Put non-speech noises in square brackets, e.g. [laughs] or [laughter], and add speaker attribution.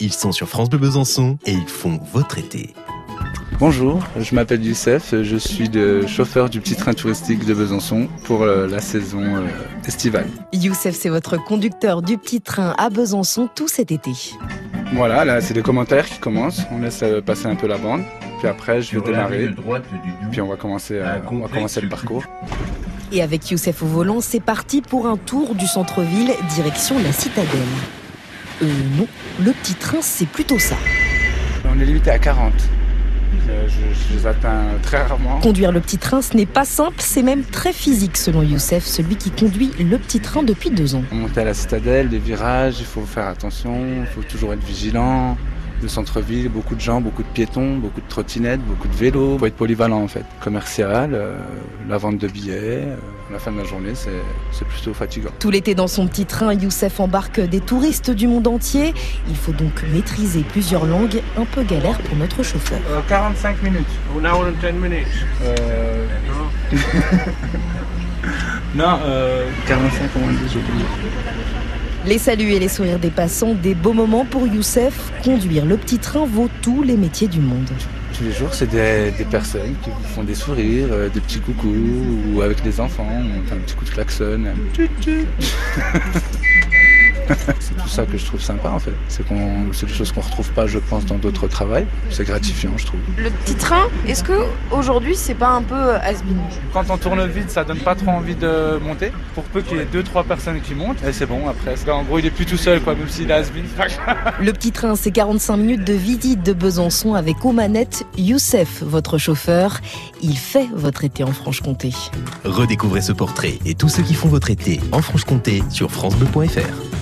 Speaker 1: Ils sont sur France Bleu Besançon et ils font votre été.
Speaker 2: Bonjour, je m'appelle Youssef, je suis le chauffeur du petit train touristique de Besançon pour euh, la saison euh, estivale.
Speaker 3: Youssef, c'est votre conducteur du petit train à Besançon tout cet été.
Speaker 2: Voilà, là c'est les commentaires qui commencent, on laisse euh, passer un peu la bande, puis après je vais démarrer, puis on va commencer, on va commencer le parcours.
Speaker 3: Et avec Youssef au volant, c'est parti pour un tour du centre-ville, direction la citadelle. Euh non, le petit train c'est plutôt ça.
Speaker 2: On est limité à 40. Je, je- je les atteins très rarement.
Speaker 3: Conduire le petit train, ce n'est pas simple, c'est même très physique selon Youssef, celui qui conduit le petit train depuis deux ans.
Speaker 2: Monter à la citadelle, les virages, il faut faire attention, il faut toujours être vigilant. Le centre-ville, beaucoup de gens, beaucoup de piétons, beaucoup de trottinettes, beaucoup de vélos. Il faut être polyvalent en fait. Commercial, euh, la vente de billets, euh, à la fin de la journée, c'est c'est plutôt fatigant.
Speaker 3: Tout l'été dans son petit train, Youssef embarque des touristes du monde entier. Il faut donc maîtriser plusieurs langues, un peu galère pour notre chauffeur.
Speaker 2: 45 minutes.
Speaker 4: One hour and ten minutes.
Speaker 2: Euh... non, [laughs] euh, 45 au moins 10, j'ai oublié.
Speaker 3: Les saluts et les sourires des passants, des beaux moments pour Youssef. Conduire le petit train vaut tous les métiers du monde.
Speaker 2: Tous les jours, c'est des, des personnes qui vous font des sourires, euh, des petits coucous, ou avec les enfants, on fait un petit coup de klaxon. [laughs] c'est tout ça que je trouve sympa en fait. C'est qu'on, c'est des choses qu'on retrouve pas, je pense, dans d'autres travails. C'est gratifiant, je trouve.
Speaker 5: Le petit train, est-ce que aujourd'hui c'est pas un peu has-been?
Speaker 2: Quand on tourne vite, ça donne pas trop envie de monter. Pour peu qu'il y ait deux, trois personnes qui montent, et c'est bon après. En gros, il est plus tout seul, quoi, même s'il est has-been. [laughs]
Speaker 3: Le petit train, c'est 45 minutes de visite de Besançon avec aux manettes Youssef, votre chauffeur. Il fait votre été en Franche-Comté.
Speaker 1: Redécouvrez ce portrait et tous ceux qui font votre été en Franche-Comté sur FranceBleu.fr.